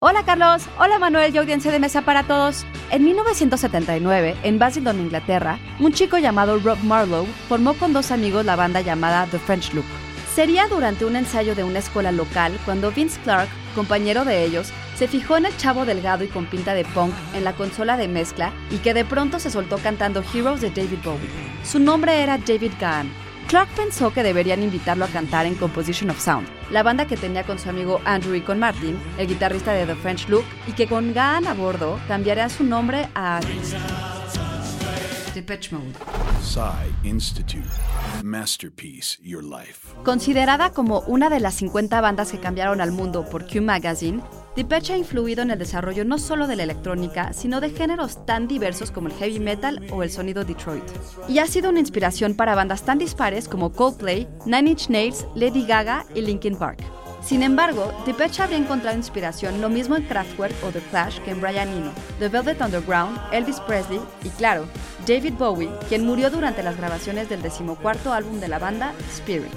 Hola Carlos, hola Manuel y audiencia de mesa para todos. En 1979, en Basildon, Inglaterra, un chico llamado Rob Marlowe formó con dos amigos la banda llamada The French Loop. Sería durante un ensayo de una escuela local cuando Vince Clark, compañero de ellos, se fijó en el chavo delgado y con pinta de punk en la consola de mezcla y que de pronto se soltó cantando Heroes de David Bowie. Su nombre era David Gahan Clark pensó que deberían invitarlo a cantar en Composition of Sound, la banda que tenía con su amigo Andrew y con Martin, el guitarrista de The French Look, y que con Gahan a bordo cambiaría su nombre a Depeche Mode. Institute. Masterpiece, Your Life. Considerada como una de las 50 bandas que cambiaron al mundo por Q Magazine, Depeche ha influido en el desarrollo no solo de la electrónica, sino de géneros tan diversos como el heavy metal o el sonido Detroit. Y ha sido una inspiración para bandas tan dispares como Coldplay, Nine Inch Nails, Lady Gaga y Linkin Park. Sin embargo, Depeche habría encontrado inspiración lo mismo en Kraftwerk o The Clash que en Brian Eno, The Velvet Underground, Elvis Presley y, claro, David Bowie, quien murió durante las grabaciones del decimocuarto álbum de la banda, Spirit.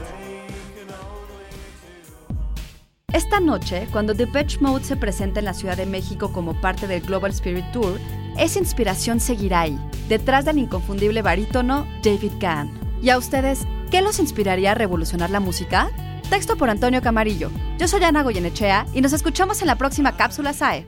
Esta noche, cuando Depeche Mode se presenta en la Ciudad de México como parte del Global Spirit Tour, esa inspiración seguirá ahí, detrás del inconfundible barítono David Gahan. ¿Y a ustedes, qué los inspiraría a revolucionar la música? Texto por Antonio Camarillo. Yo soy Ana Goyenechea y nos escuchamos en la próxima cápsula SAE.